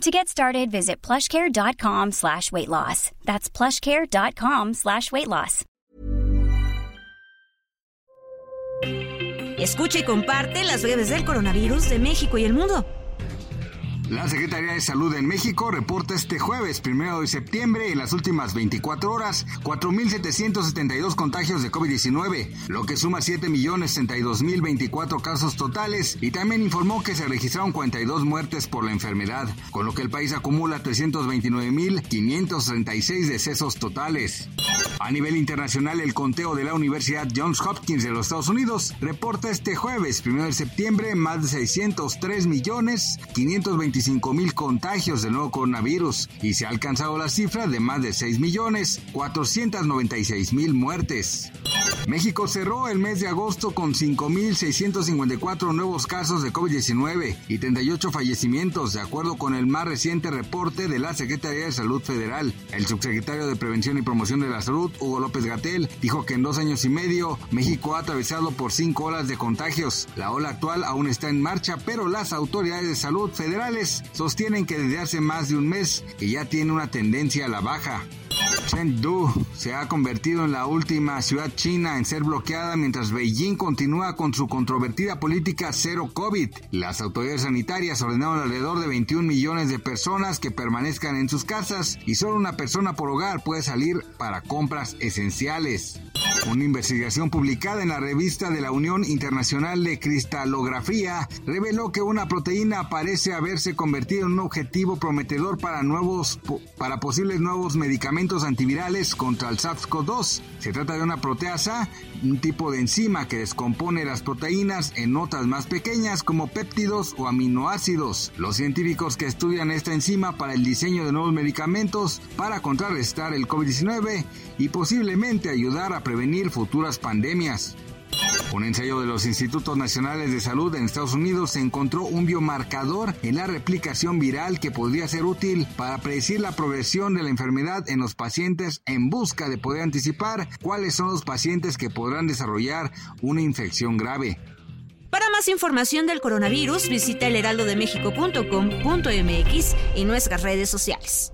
To get started, visit plushcare.com slash weight loss. That's plushcare.com slash weight loss. Escucha y comparte las breves del coronavirus de México y el mundo. La Secretaría de Salud en México reporta este jueves, primero de septiembre, en las últimas 24 horas, 4.772 contagios de COVID-19, lo que suma 7.062.024 casos totales, y también informó que se registraron 42 muertes por la enfermedad, con lo que el país acumula 329.536 decesos totales. A nivel internacional, el conteo de la Universidad Johns Hopkins de los Estados Unidos reporta este jueves, primero de septiembre, más de 603 millones 525 mil contagios del nuevo coronavirus y se ha alcanzado la cifra de más de 6 millones 496 mil muertes. México cerró el mes de agosto con 5.654 nuevos casos de COVID-19 y 38 fallecimientos, de acuerdo con el más reciente reporte de la Secretaría de Salud Federal. El subsecretario de Prevención y Promoción de la Salud, Hugo López Gatel, dijo que en dos años y medio México ha atravesado por cinco olas de contagios. La ola actual aún está en marcha, pero las autoridades de salud federales sostienen que desde hace más de un mes que ya tiene una tendencia a la baja. Chengdu se ha convertido en la última ciudad china en ser bloqueada mientras Beijing continúa con su controvertida política cero COVID. Las autoridades sanitarias ordenaron alrededor de 21 millones de personas que permanezcan en sus casas y solo una persona por hogar puede salir para compras esenciales. Una investigación publicada en la revista de la Unión Internacional de Cristalografía reveló que una proteína parece haberse convertido en un objetivo prometedor para nuevos para posibles nuevos medicamentos antivirales contra el SARS-CoV-2. Se trata de una proteasa, un tipo de enzima que descompone las proteínas en notas más pequeñas como péptidos o aminoácidos. Los científicos que estudian esta enzima para el diseño de nuevos medicamentos para contrarrestar el COVID-19 y posiblemente ayudar a prevenir futuras pandemias. Un ensayo de los Institutos Nacionales de Salud en Estados Unidos encontró un biomarcador en la replicación viral que podría ser útil para predecir la progresión de la enfermedad en los pacientes en busca de poder anticipar cuáles son los pacientes que podrán desarrollar una infección grave. Para más información del coronavirus, visita elheraldodemexico.com.mx y nuestras redes sociales.